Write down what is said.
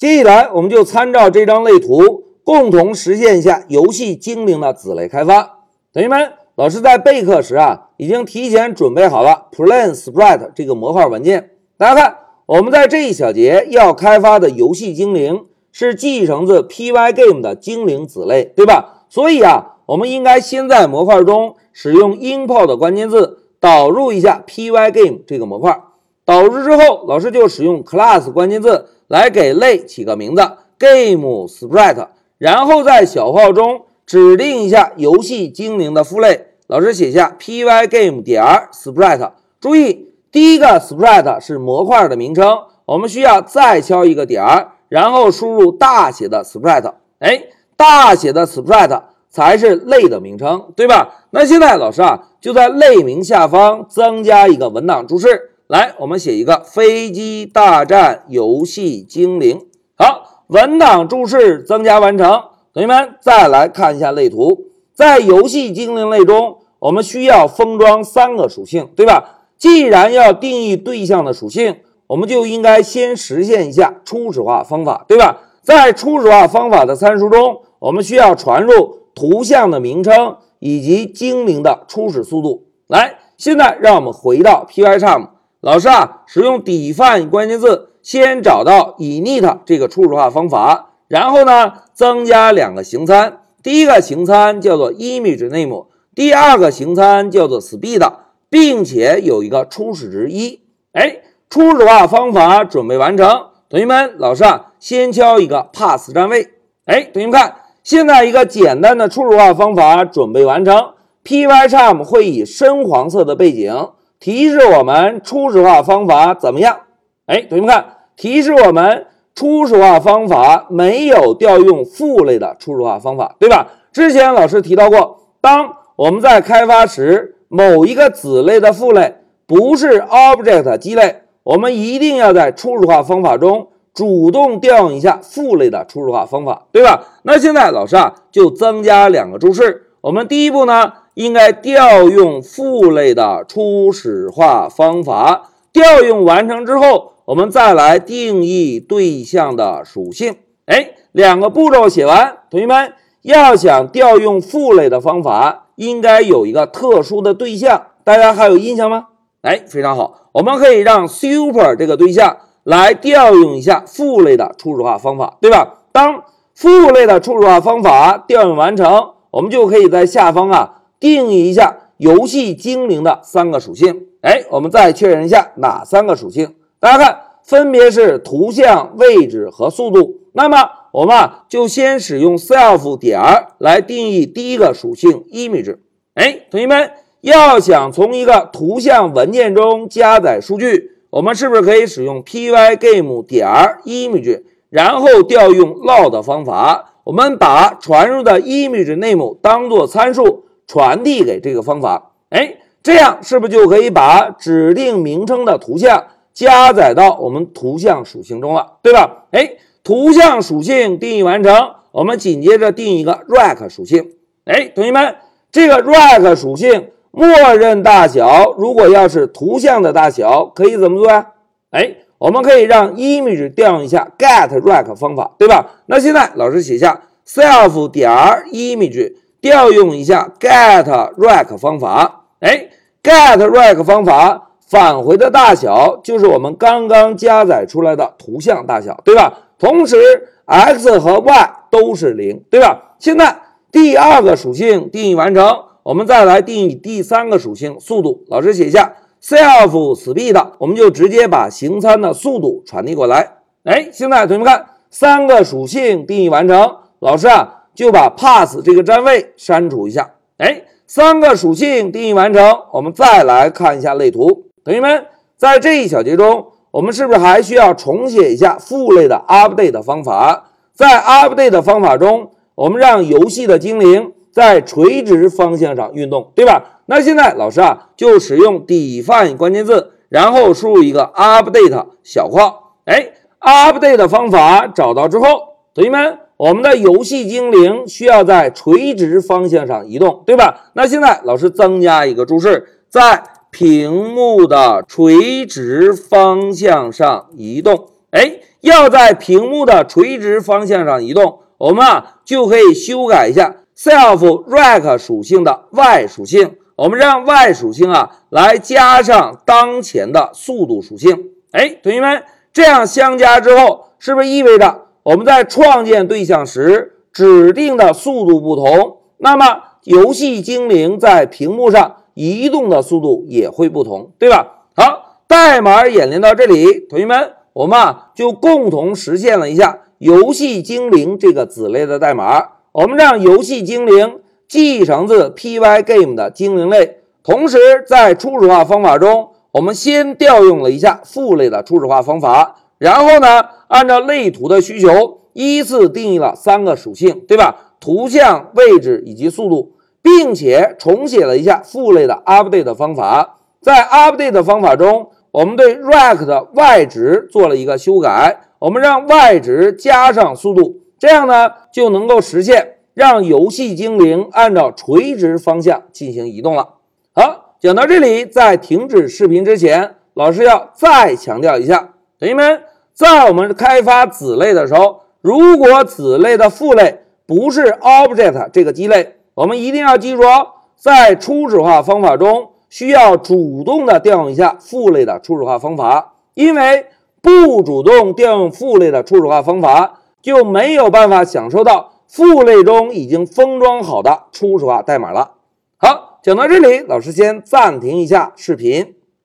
接下来，我们就参照这张类图，共同实现一下游戏精灵的子类开发。同学们，老师在备课时啊，已经提前准备好了 Plan Sprite 这个模块文件。大家看，我们在这一小节要开发的游戏精灵是继承自 Pygame 的精灵子类，对吧？所以啊，我们应该先在模块中使用 import 关键字导入一下 Pygame 这个模块。导入之后，老师就使用 class 关键字来给类起个名字 Game Sprite，然后在小号中指定一下游戏精灵的父类。老师写下 Pygame 点 Sprite。注意，第一个 Sprite 是模块的名称，我们需要再敲一个点儿，然后输入大写的 Sprite。哎，大写的 Sprite 才是类的名称，对吧？那现在老师啊，就在类名下方增加一个文档注释。来，我们写一个飞机大战游戏精灵。好，文档注释增加完成。同学们再来看一下类图，在游戏精灵类中，我们需要封装三个属性，对吧？既然要定义对象的属性，我们就应该先实现一下初始化方法，对吧？在初始化方法的参数中，我们需要传入图像的名称以及精灵的初始速度。来，现在让我们回到 Pycharm。老师啊，使用 define 关键字，先找到 init 这个初始化方法，然后呢，增加两个形参，第一个形参叫做 ImageName，第二个形参叫做 Speed，并且有一个初始值一。哎，初始化方法准备完成，同学们，老师啊，先敲一个 pass 占位。哎，同学们看，现在一个简单的初始化方法准备完成，Pycharm 会以深黄色的背景。提示我们初始化方法怎么样？哎，同学们看，提示我们初始化方法没有调用父类的初始化方法，对吧？之前老师提到过，当我们在开发时，某一个子类的父类不是 object 基类，我们一定要在初始化方法中主动调用一下父类的初始化方法，对吧？那现在老师啊，就增加两个注释。我们第一步呢？应该调用父类的初始化方法。调用完成之后，我们再来定义对象的属性。哎，两个步骤写完，同学们要想调用父类的方法，应该有一个特殊的对象，大家还有印象吗？哎，非常好，我们可以让 super 这个对象来调用一下父类的初始化方法，对吧？当父类的初始化方法调用完成，我们就可以在下方啊。定义一下游戏精灵的三个属性。哎，我们再确认一下哪三个属性？大家看，分别是图像、位置和速度。那么我们啊，就先使用 self 点来定义第一个属性 image。哎，同学们，要想从一个图像文件中加载数据，我们是不是可以使用 pygame 点 image，然后调用 load 方法？我们把传入的 image name 当做参数。传递给这个方法，哎，这样是不是就可以把指定名称的图像加载到我们图像属性中了，对吧？哎，图像属性定义完成，我们紧接着定一个 rect 属性。哎，同学们，这个 rect 属性默认大小，如果要是图像的大小，可以怎么做呀？哎，我们可以让 image 调用一下 get rect 方法，对吧？那现在老师写下 self 点 image。调用一下 get rect 方法，哎，get rect 方法返回的大小就是我们刚刚加载出来的图像大小，对吧？同时 x 和 y 都是零，对吧？现在第二个属性定义完成，我们再来定义第三个属性速度。老师写一下 self speed，我们就直接把行参的速度传递过来。哎，现在同学们看，三个属性定义完成，老师啊。就把 pass 这个占位删除一下。哎，三个属性定义完成，我们再来看一下类图。同学们，在这一小节中，我们是不是还需要重写一下父类的 update 方法？在 update 方法中，我们让游戏的精灵在垂直方向上运动，对吧？那现在老师啊，就使用 define 关键字，然后输入一个 update 小括。哎，update 方法找到之后，同学们。我们的游戏精灵需要在垂直方向上移动，对吧？那现在老师增加一个注释，在屏幕的垂直方向上移动。哎，要在屏幕的垂直方向上移动，我们啊就可以修改一下 self-rect 属性的 y 属性，我们让 y 属性啊来加上当前的速度属性。哎，同学们，这样相加之后，是不是意味着我们在创建对象时指定的速度不同，那么游戏精灵在屏幕上移动的速度也会不同，对吧？好，代码演练到这里，同学们。我们啊就共同实现了一下游戏精灵这个子类的代码。我们让游戏精灵继承自 Pygame 的精灵类，同时在初始化方法中，我们先调用了一下父类的初始化方法，然后呢，按照类图的需求，依次定义了三个属性，对吧？图像、位置以及速度，并且重写了一下父类的 update 方法。在 update 方法中。我们对 rect 的 y 值做了一个修改，我们让 y 值加上速度，这样呢就能够实现让游戏精灵按照垂直方向进行移动了。好，讲到这里，在停止视频之前，老师要再强调一下，同学们，在我们开发子类的时候，如果子类的父类不是 object 这个基类，我们一定要记住哦，在初始化方法中。需要主动的调用一下父类的初始化方法，因为不主动调用父类的初始化方法，就没有办法享受到父类中已经封装好的初始化代码了。好，讲到这里，老师先暂停一下视频。